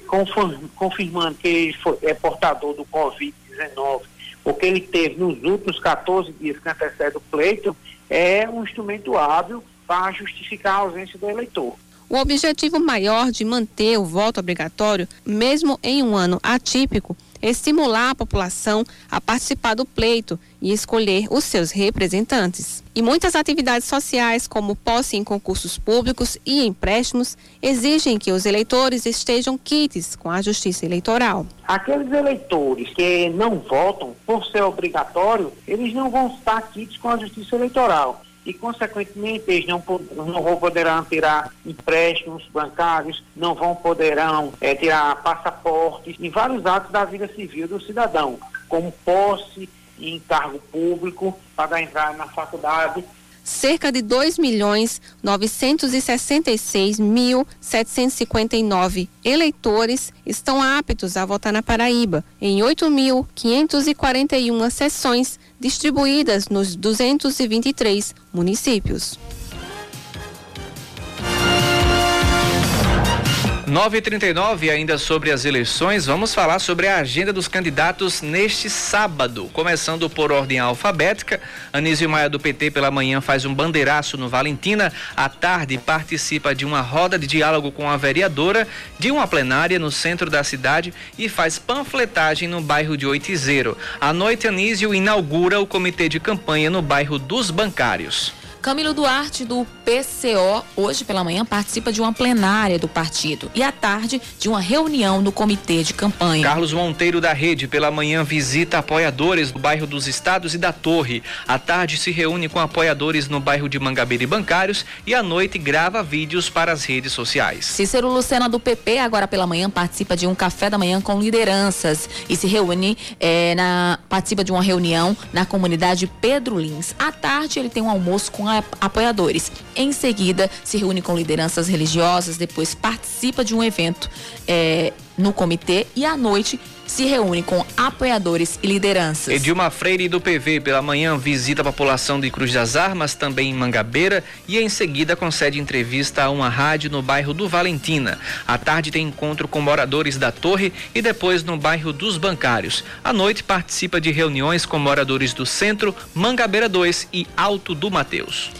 confirmando que ele foi, é portador do Covid-19, o que ele teve nos últimos 14 dias que antecede o pleito, é um instrumento hábil para justificar a ausência do eleitor. O objetivo maior de manter o voto obrigatório, mesmo em um ano atípico, estimular a população a participar do pleito e escolher os seus representantes. E muitas atividades sociais, como posse em concursos públicos e empréstimos, exigem que os eleitores estejam quites com a Justiça Eleitoral. Aqueles eleitores que não votam por ser obrigatório, eles não vão estar quites com a Justiça Eleitoral e, consequentemente, eles não, não vão poderão tirar empréstimos bancários, não vão poderão é, tirar passaportes e vários atos da vida civil do cidadão, como posse em cargo público para entrar na faculdade cerca de 2 milhões 966 mil 759 eleitores estão aptos a votar na Paraíba, em 8.541 sessões distribuídas nos 223 municípios. 9h39, ainda sobre as eleições, vamos falar sobre a agenda dos candidatos neste sábado. Começando por ordem alfabética, Anísio Maia do PT pela manhã faz um bandeiraço no Valentina, à tarde participa de uma roda de diálogo com a vereadora, de uma plenária no centro da cidade e faz panfletagem no bairro de Oitizeiro. À noite, Anísio inaugura o comitê de campanha no bairro dos Bancários. Camilo Duarte, do PCO, hoje pela manhã participa de uma plenária do partido e à tarde de uma reunião no comitê de campanha. Carlos Monteiro, da Rede, pela manhã visita apoiadores do bairro dos Estados e da Torre. À tarde se reúne com apoiadores no bairro de Mangabeira e Bancários e à noite grava vídeos para as redes sociais. Cícero Lucena, do PP, agora pela manhã participa de um café da manhã com lideranças e se reúne, é, na, participa de uma reunião na comunidade Pedro Lins. À tarde ele tem um almoço com apoiadores. Em seguida, se reúne com lideranças religiosas, depois participa de um evento é, no comitê e à noite se reúne com apoiadores e lideranças. Edilma Freire do PV pela manhã visita a população de Cruz das Armas, também em Mangabeira, e em seguida concede entrevista a uma rádio no bairro do Valentina. À tarde tem encontro com moradores da Torre e depois no bairro dos Bancários. À noite participa de reuniões com moradores do Centro, Mangabeira 2 e Alto do Mateus.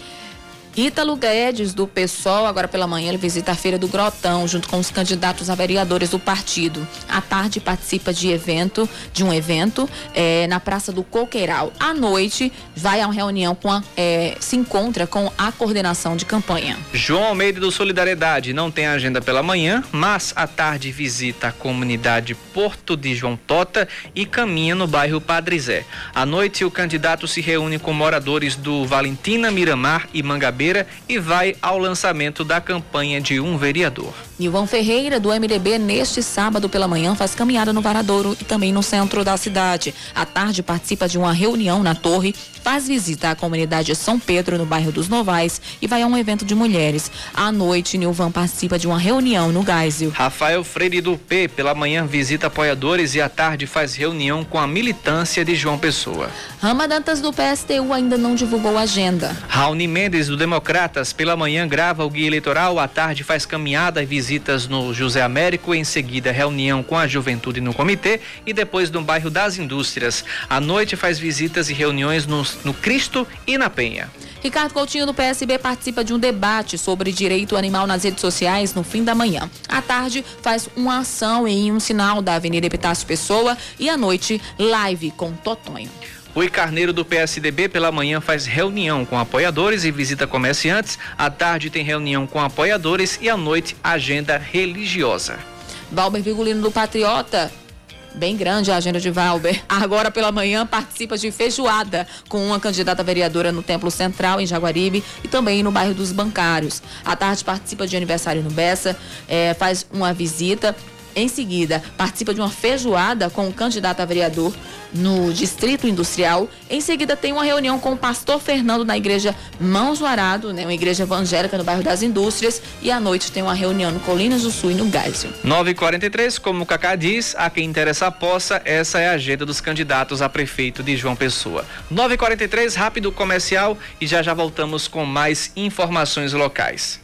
Ítalo Guedes, do PSOL, agora pela manhã, ele visita a Feira do Grotão, junto com os candidatos a vereadores do partido. À tarde, participa de evento, de um evento é, na Praça do Coqueiral. À noite, vai a uma reunião com a, é, se encontra com a coordenação de campanha. João Almeida do Solidariedade não tem agenda pela manhã, mas à tarde visita a comunidade Porto de João Tota e caminha no bairro Padre Zé. À noite, o candidato se reúne com moradores do Valentina, Miramar e Mangabeira e vai ao lançamento da campanha de um vereador. Nilvan Ferreira, do MDB, neste sábado pela manhã, faz caminhada no Varadouro e também no centro da cidade. À tarde, participa de uma reunião na Torre, faz visita à comunidade São Pedro, no bairro dos Novais, e vai a um evento de mulheres. À noite, Nilvan participa de uma reunião no Geisel. Rafael Freire do P, pela manhã, visita apoiadores e à tarde faz reunião com a militância de João Pessoa. Rama Dantas, do PSTU, ainda não divulgou a agenda. Raoni Mendes, do Democratas, pela manhã, grava o guia eleitoral, à tarde faz caminhada e visita visitas no José Américo, em seguida reunião com a juventude no comitê e depois no bairro das Indústrias. À noite faz visitas e reuniões no, no Cristo e na Penha. Ricardo Coutinho do PSB participa de um debate sobre direito animal nas redes sociais no fim da manhã. À tarde faz uma ação em um sinal da Avenida Epitácio Pessoa e à noite live com Totonho. Rui Carneiro do PSDB pela manhã faz reunião com apoiadores e visita comerciantes. À tarde tem reunião com apoiadores e à noite agenda religiosa. Valber Vigulino do Patriota Bem grande a agenda de Valber. [LAUGHS] Agora pela manhã participa de feijoada com uma candidata vereadora no Templo Central, em Jaguaribe, e também no bairro dos Bancários. À tarde participa de aniversário no Bessa, é, faz uma visita em seguida, participa de uma feijoada com o candidato a vereador no Distrito Industrial. Em seguida, tem uma reunião com o pastor Fernando na igreja Mãos do Arado, né, uma igreja evangélica no bairro das Indústrias. E à noite tem uma reunião no Colinas do Sul e no Gásio. 9h43, como o Cacá diz, a quem interessa a poça, essa é a agenda dos candidatos a prefeito de João Pessoa. 9h43, rápido comercial e já já voltamos com mais informações locais.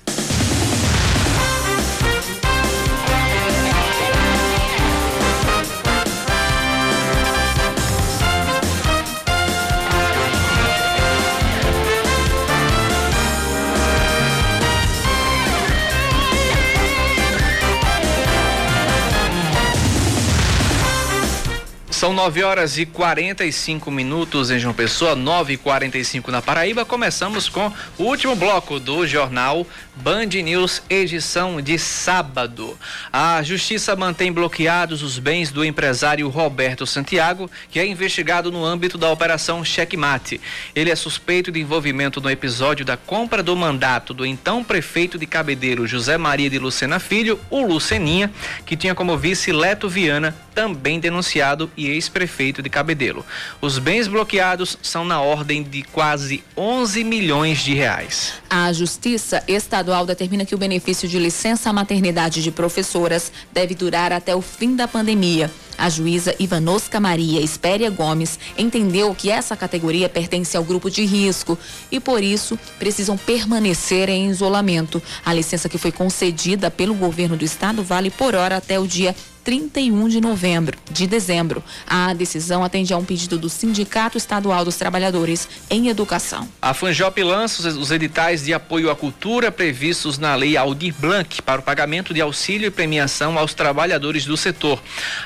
9 horas e 45 minutos em João Pessoa, 9 e 45 na Paraíba. Começamos com o último bloco do jornal Band News, edição de sábado. A justiça mantém bloqueados os bens do empresário Roberto Santiago, que é investigado no âmbito da Operação Checkmate. Ele é suspeito de envolvimento no episódio da compra do mandato do então prefeito de Cabedeiro, José Maria de Lucena Filho, o Luceninha, que tinha como vice Leto Viana, também denunciado e ex-prefeito de Cabedelo. Os bens bloqueados são na ordem de quase 11 milhões de reais. A Justiça Estadual determina que o benefício de licença maternidade de professoras deve durar até o fim da pandemia. A juíza Ivanosca Maria Espéria Gomes entendeu que essa categoria pertence ao grupo de risco e, por isso, precisam permanecer em isolamento. A licença que foi concedida pelo governo do estado vale por hora até o dia 31 de novembro, de dezembro. A decisão atende a um pedido do Sindicato Estadual dos Trabalhadores em Educação. A Fanjop lança os editais de apoio à cultura previstos na Lei Aldir Blanc para o pagamento de auxílio e premiação aos trabalhadores do setor.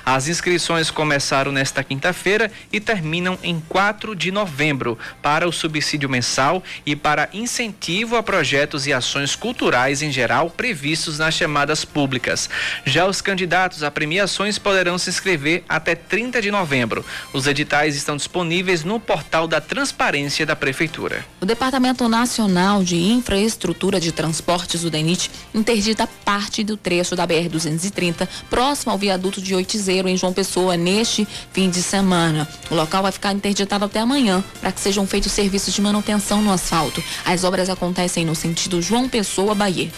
As inscrições começaram nesta quinta-feira e terminam em 4 de novembro para o subsídio mensal e para incentivo a projetos e ações culturais em geral previstos nas chamadas públicas. Já os candidatos a premiações poderão se inscrever até 30 de novembro. Os editais estão disponíveis no portal da Transparência da Prefeitura. O Departamento Nacional de Infraestrutura de Transportes, o DENIT, interdita parte do trecho da BR-230 próximo ao viaduto de Oitizeiro, em João Pessoa, neste fim de semana. O local vai ficar interditado até amanhã para que sejam feitos serviços de manutenção no asfalto. As obras acontecem no sentido João Pessoa, Bahia.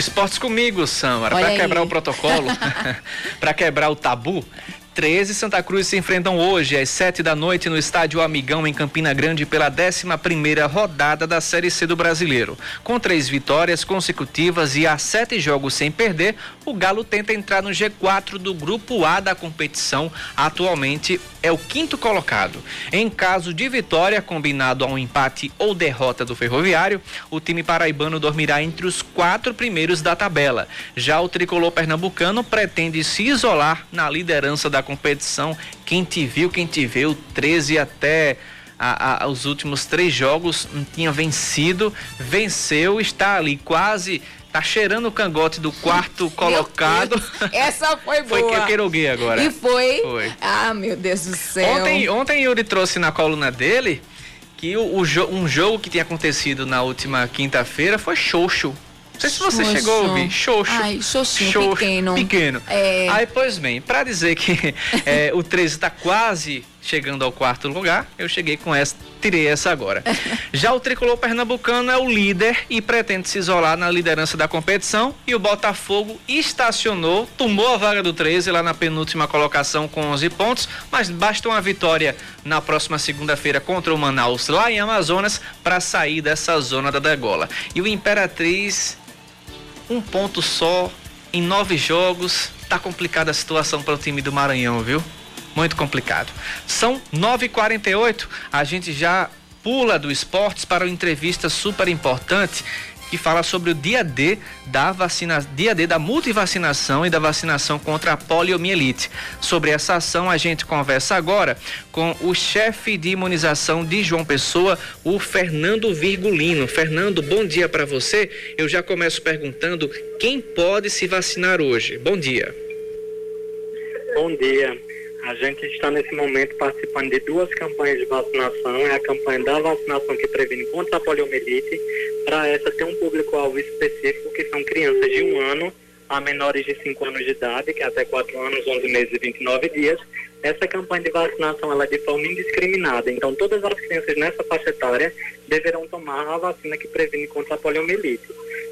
Esportes comigo, Samara, para quebrar o protocolo, [LAUGHS] para quebrar o tabu. 13 Santa Cruz se enfrentam hoje às 7 da noite no estádio Amigão em Campina Grande pela 11 primeira rodada da Série C do Brasileiro. Com três vitórias consecutivas e a sete jogos sem perder, o Galo tenta entrar no G4 do grupo A da competição. Atualmente é o quinto colocado. Em caso de vitória, combinado a um empate ou derrota do Ferroviário, o time paraibano dormirá entre os quatro primeiros da tabela. Já o tricolor pernambucano pretende se isolar na liderança da competição. Quem te viu, quem te viu, 13 até a, a, os últimos três jogos, não tinha vencido, venceu, está ali quase Tá cheirando o cangote do quarto colocado. Essa foi [LAUGHS] boa. Foi que eu queiroguei agora. E foi? Foi. Ah, meu Deus do céu. Ontem, ontem Yuri trouxe na coluna dele que o, o um jogo que tinha acontecido na última quinta-feira foi xoxo. Não sei se você Xoxo. chegou a ouvir. Xoxo. Ai, xoxinho, Xoxo, pequeno. Pequeno. É... Aí, pois bem, para dizer que [LAUGHS] é, o 13 está quase chegando ao quarto lugar, eu cheguei com essa, tirei essa agora. [LAUGHS] Já o tricolor pernambucano é o líder e pretende se isolar na liderança da competição e o Botafogo estacionou, tomou a vaga do 13 lá na penúltima colocação com 11 pontos, mas basta uma vitória na próxima segunda-feira contra o Manaus lá em Amazonas para sair dessa zona da degola. E o Imperatriz um ponto só em nove jogos. Tá complicada a situação para o time do Maranhão, viu? Muito complicado. São 9h48, a gente já pula do esportes para uma entrevista super importante que fala sobre o dia D da vacina, dia D da multivacinação e da vacinação contra a poliomielite. Sobre essa ação a gente conversa agora com o chefe de imunização de João Pessoa, o Fernando Virgulino. Fernando, bom dia para você. Eu já começo perguntando quem pode se vacinar hoje. Bom dia. Bom dia. A gente está nesse momento participando de duas campanhas de vacinação. É a campanha da vacinação que previne contra a poliomielite. Para essa tem um público-alvo específico, que são crianças de um ano a menores de 5 anos de idade, que é até 4 anos, 11 meses e 29 dias. Essa campanha de vacinação ela é de forma indiscriminada. Então, todas as crianças nessa faixa etária deverão tomar a vacina que previne contra a poliomielite.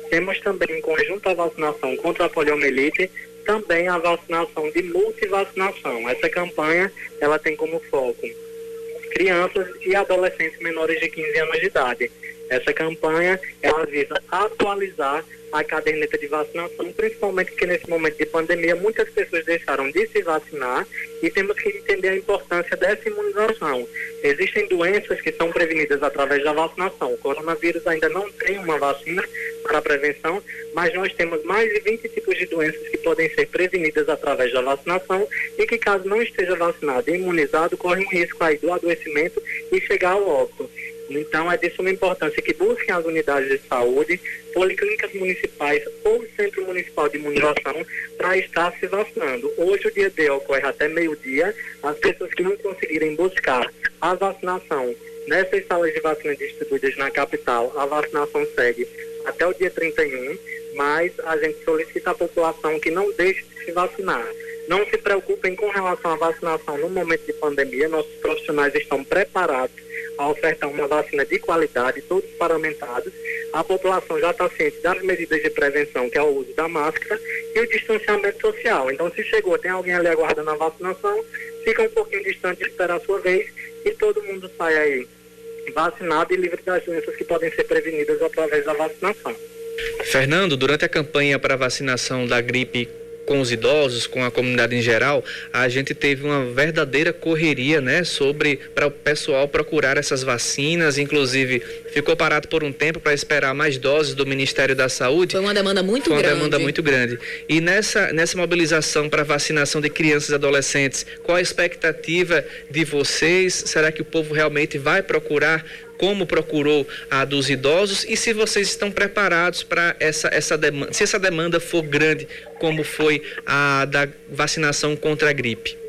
Temos também, em conjunto à vacinação contra a poliomielite, também a vacinação de multivacinação. Essa campanha ela tem como foco crianças e adolescentes menores de 15 anos de idade. Essa campanha ela visa atualizar a caderneta de vacinação, principalmente porque nesse momento de pandemia muitas pessoas deixaram de se vacinar e temos que entender a importância dessa imunização. Existem doenças que são prevenidas através da vacinação. O coronavírus ainda não tem uma vacina para prevenção, mas nós temos mais de 20 tipos de doenças que podem ser prevenidas através da vacinação e que caso não esteja vacinado e imunizado, corre um risco aí do adoecimento e chegar ao óbito. Então, é de suma importância que busquem as unidades de saúde, policlínicas municipais ou centro municipal de imunização para estar se vacinando. Hoje o dia D ocorre até meio-dia. As pessoas que não conseguirem buscar a vacinação nessas salas de vacina distribuídas na capital, a vacinação segue até o dia 31, mas a gente solicita à população que não deixe de se vacinar. Não se preocupem com relação à vacinação no momento de pandemia, nossos profissionais estão preparados a ofertar uma vacina de qualidade, todos paramentados. A população já está ciente das medidas de prevenção, que é o uso da máscara e o distanciamento social. Então, se chegou, tem alguém ali aguardando a vacinação, fica um pouquinho distante de esperar a sua vez e todo mundo sai aí vacinado e livre das doenças que podem ser prevenidas através da vacinação. Fernando, durante a campanha para vacinação da gripe com os idosos, com a comunidade em geral, a gente teve uma verdadeira correria, né, sobre para o pessoal procurar essas vacinas, inclusive ficou parado por um tempo para esperar mais doses do Ministério da Saúde. Foi uma demanda muito Foi uma grande. demanda muito grande. E nessa nessa mobilização para vacinação de crianças e adolescentes, qual a expectativa de vocês? Será que o povo realmente vai procurar como procurou a dos idosos e se vocês estão preparados para essa, essa demanda, se essa demanda for grande, como foi a da vacinação contra a gripe.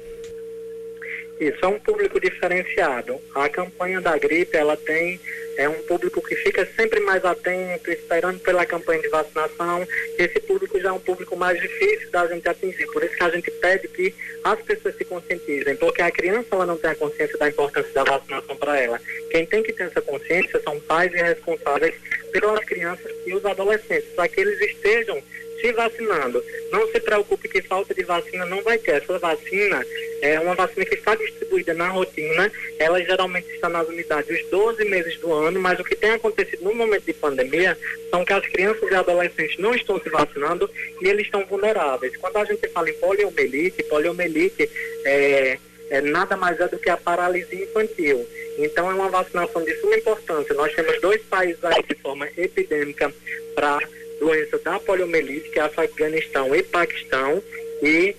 Isso é um público diferenciado. A campanha da gripe, ela tem é um público que fica sempre mais atento, esperando pela campanha de vacinação. Esse público já é um público mais difícil da gente atingir. Por isso que a gente pede que as pessoas se conscientizem, porque a criança ela não tem a consciência da importância da vacinação para ela. Quem tem que ter essa consciência são pais e responsáveis pelas crianças e os adolescentes, para que eles estejam se vacinando. Não se preocupe que falta de vacina não vai ter. Essa vacina é uma vacina que está distribuída na rotina. Ela geralmente está nas unidades os 12 meses do ano, mas o que tem acontecido no momento de pandemia são que as crianças e adolescentes não estão se vacinando e eles estão vulneráveis. Quando a gente fala em poliomielite, poliomielite é, é nada mais é do que a paralisia infantil. Então é uma vacinação de suma importância. Nós temos dois países aí de forma epidêmica para doença da poliomielite, que é Afeganistão e Paquistão, e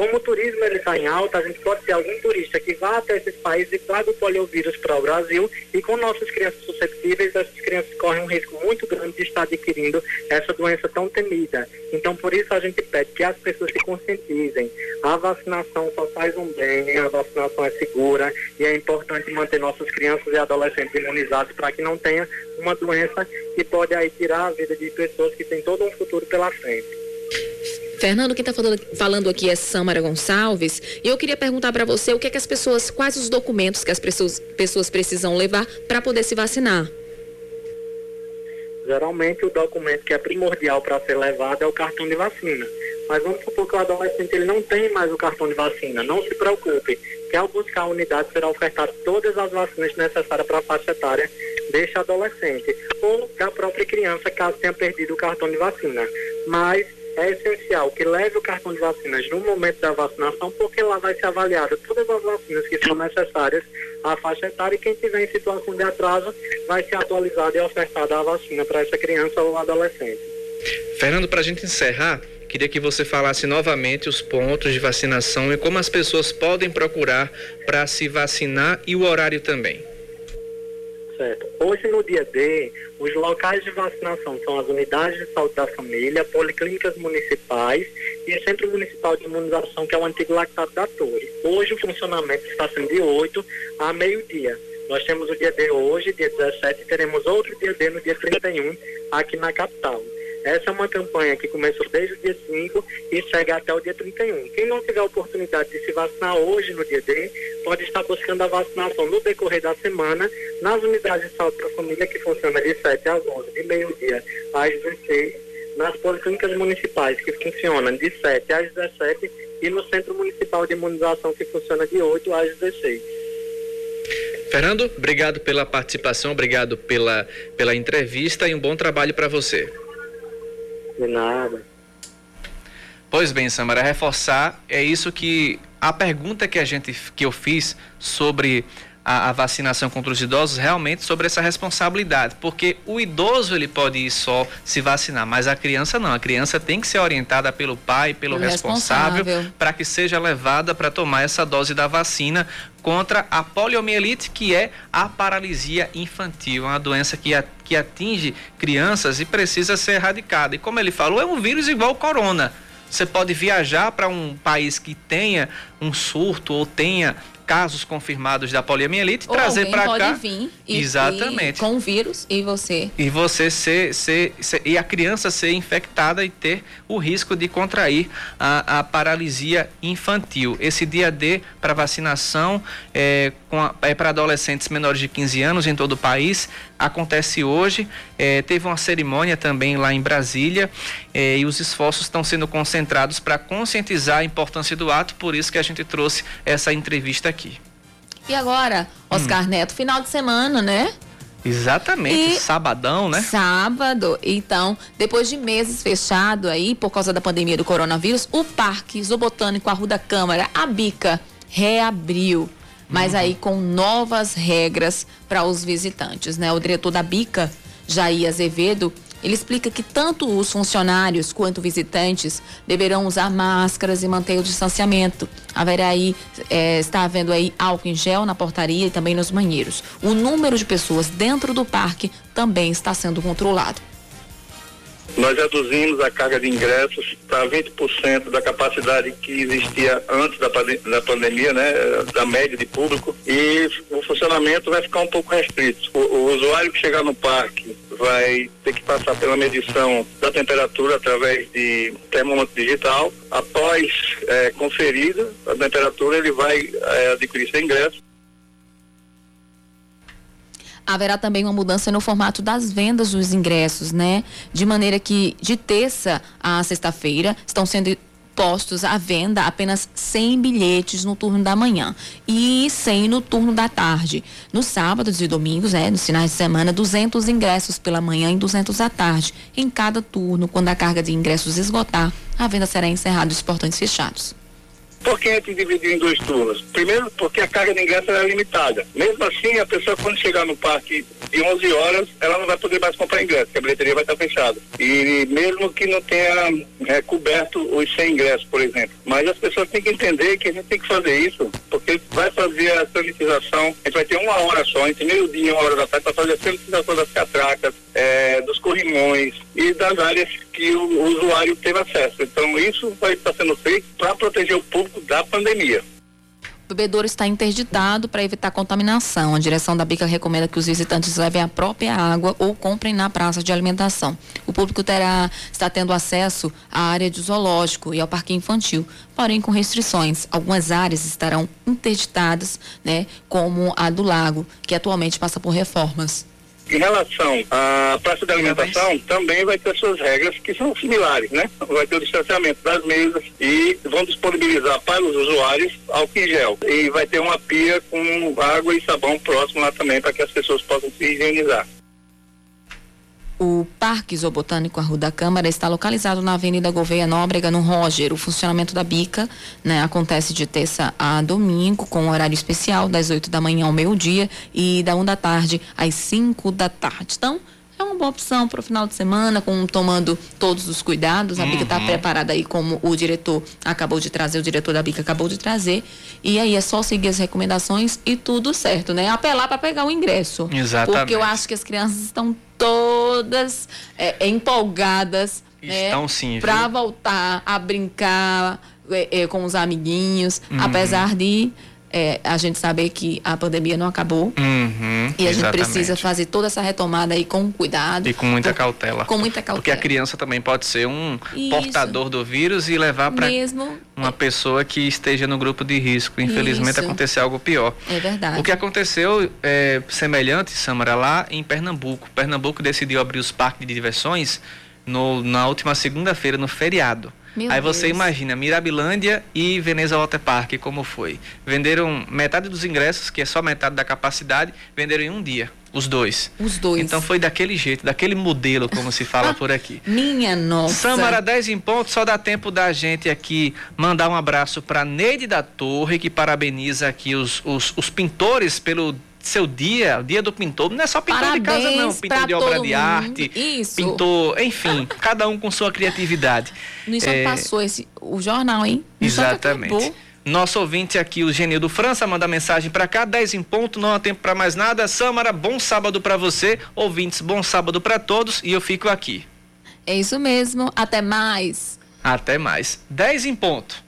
como o turismo está em alta, a gente pode ter algum turista que vá até esses países e traga o poliovírus para o Brasil e com nossas crianças susceptíveis, essas crianças correm um risco muito grande de estar adquirindo essa doença tão temida. Então, por isso a gente pede que as pessoas se conscientizem. A vacinação só faz um bem, a vacinação é segura e é importante manter nossas crianças e adolescentes imunizados para que não tenha uma doença que pode aí tirar a vida de pessoas que têm todo um futuro pela frente. Fernando, quem está falando, aqui é Samara Gonçalves. E eu queria perguntar para você o que, é que as pessoas, quais os documentos que as pessoas, pessoas precisam levar para poder se vacinar? Geralmente o documento que é primordial para ser levado é o cartão de vacina. Mas vamos supor que o adolescente ele não tem mais o cartão de vacina. Não se preocupe, que ao buscar a unidade será ofertado todas as vacinas necessárias para a faixa etária deste adolescente ou da própria criança, caso tenha perdido o cartão de vacina. Mas é essencial que leve o cartão de vacinas no momento da vacinação, porque lá vai ser avaliado todas as vacinas que são necessárias à faixa etária e quem tiver em situação de atraso vai ser atualizado e ofertada a vacina para essa criança ou adolescente. Fernando, para a gente encerrar, queria que você falasse novamente os pontos de vacinação e como as pessoas podem procurar para se vacinar e o horário também. Certo. Hoje, no dia D, os locais de vacinação são as unidades de saúde da família, policlínicas municipais e o Centro Municipal de Imunização, que é o antigo lactato da Torre. Hoje, o funcionamento está sendo de 8 a meio-dia. Nós temos o dia D hoje, dia 17, e teremos outro dia D no dia 31, aqui na capital. Essa é uma campanha que começou desde o dia 5 e segue até o dia 31. Quem não tiver a oportunidade de se vacinar hoje, no dia D, pode estar buscando a vacinação no decorrer da semana nas unidades de saúde da família, que funciona de 7 às 11, de meio-dia às 16, nas policlínicas municipais, que funcionam de 7 às 17, e no Centro Municipal de Imunização, que funciona de 8 às 16. Fernando, obrigado pela participação, obrigado pela, pela entrevista e um bom trabalho para você. De nada. Pois bem, Samara, reforçar é isso que a pergunta que a gente que eu fiz sobre a, a, vacinação contra os idosos realmente sobre essa responsabilidade, porque o idoso ele pode ir só se vacinar, mas a criança não. A criança tem que ser orientada pelo pai, pelo, pelo responsável, responsável. para que seja levada para tomar essa dose da vacina contra a poliomielite, que é a paralisia infantil, uma doença que, a, que atinge crianças e precisa ser erradicada. E como ele falou, é um vírus igual corona. Você pode viajar para um país que tenha um surto ou tenha casos confirmados da poliomielite, Ou trazer para cá. Vir e, Exatamente. E com o vírus e você. E você ser, ser, ser, e a criança ser infectada e ter o risco de contrair a, a paralisia infantil. Esse dia D para vacinação é, é para adolescentes menores de 15 anos em todo o país acontece hoje. É, teve uma cerimônia também lá em Brasília é, e os esforços estão sendo concentrados para conscientizar a importância do ato, por isso que a gente trouxe essa entrevista aqui. E agora, Oscar hum. Neto, final de semana, né? Exatamente, e sabadão, né? Sábado. Então, depois de meses fechado aí por causa da pandemia do coronavírus, o Parque Zoobotânico Arruda Câmara, a Bica, reabriu mas uhum. aí com novas regras para os visitantes, né? O diretor da Bica, Jair Azevedo, Ele explica que tanto os funcionários quanto visitantes deverão usar máscaras e manter o distanciamento. Haverá aí, é, está havendo aí álcool em gel na portaria e também nos banheiros. O número de pessoas dentro do parque também está sendo controlado. Nós reduzimos a carga de ingressos para 20% da capacidade que existia antes da, da pandemia, né, da média de público, e o funcionamento vai ficar um pouco restrito. O, o usuário que chegar no parque vai ter que passar pela medição da temperatura através de termômetro digital. Após é, conferida a temperatura, ele vai é, adquirir seu ingresso haverá também uma mudança no formato das vendas dos ingressos, né? De maneira que de terça a sexta-feira estão sendo postos à venda apenas 100 bilhetes no turno da manhã e 100 no turno da tarde. Nos sábados e domingos, né, nos finais de semana, 200 ingressos pela manhã e 200 à tarde. Em cada turno, quando a carga de ingressos esgotar, a venda será encerrada e os portões fechados. Por que a gente dividiu em dois turnos? Primeiro, porque a carga de ingresso era limitada. Mesmo assim, a pessoa quando chegar no parque de 11 horas, ela não vai poder mais comprar ingresso, porque a bilheteria vai estar fechada. E mesmo que não tenha é, coberto os 100 ingressos, por exemplo. Mas as pessoas têm que entender que a gente tem que fazer isso, porque vai fazer a sanitização, a gente vai ter uma hora só, entre meio-dia e uma hora da tarde, para fazer a sanitização das catracas, é, dos corrimões e das áreas que o, o usuário teve acesso. Então, isso vai estar sendo feito para proteger o público da pandemia. O bebedouro está interditado para evitar contaminação. A direção da Bica recomenda que os visitantes levem a própria água ou comprem na praça de alimentação. O público terá está tendo acesso à área de zoológico e ao parque infantil, porém com restrições. Algumas áreas estarão interditadas, né, como a do lago, que atualmente passa por reformas. Em relação à praça de alimentação, também vai ter suas regras que são similares, né? Vai ter o distanciamento das mesas e vão disponibilizar para os usuários álcool em gel. E vai ter uma pia com água e sabão próximo lá também para que as pessoas possam se higienizar. O Parque Zoobotânico Arru da Câmara está localizado na Avenida Gouveia Nóbrega, no Roger. O funcionamento da bica né, acontece de terça a domingo, com horário especial, das 8 da manhã ao meio-dia e da 1 da tarde às 5 da tarde. Então, é uma boa opção para o final de semana, com tomando todos os cuidados. A uhum. Bica está preparada aí, como o diretor acabou de trazer, o diretor da Bica acabou de trazer. E aí é só seguir as recomendações e tudo certo, né? Apelar para pegar o ingresso. Exatamente. Porque eu acho que as crianças estão todas é, empolgadas. Né? Estão né, sim. Para voltar a brincar é, é, com os amiguinhos, uhum. apesar de é, a gente saber que a pandemia não acabou. Uhum, e a gente precisa fazer toda essa retomada aí com cuidado e com muita cautela. com muita cautela. Porque a criança também pode ser um Isso. portador do vírus e levar para uma pessoa que esteja no grupo de risco. Infelizmente Isso. acontecer algo pior. É verdade. O que aconteceu é semelhante Samara lá em Pernambuco. Pernambuco decidiu abrir os parques de diversões no, na última segunda-feira no feriado meu Aí Deus. você imagina Mirabilândia e Veneza Water Park, como foi. Venderam metade dos ingressos, que é só metade da capacidade, venderam em um dia. Os dois. Os dois. Então foi daquele jeito, daquele modelo, como se fala por aqui. Minha nossa. Samara 10 em ponto, só dá tempo da gente aqui mandar um abraço para Neide da Torre, que parabeniza aqui os, os, os pintores pelo seu dia, o dia do pintor, não é só pintor Parabéns de casa, não. Pintor de obra de arte. Isso. Pintor, enfim, [LAUGHS] cada um com sua criatividade. No Instante é... passou esse, o jornal, hein? No Exatamente. Nosso ouvinte aqui, o Genil do França, manda mensagem para cá, 10 em ponto, não há tempo para mais nada. Samara, bom sábado para você. Ouvintes, bom sábado para todos e eu fico aqui. É isso mesmo. Até mais. Até mais. 10 em ponto.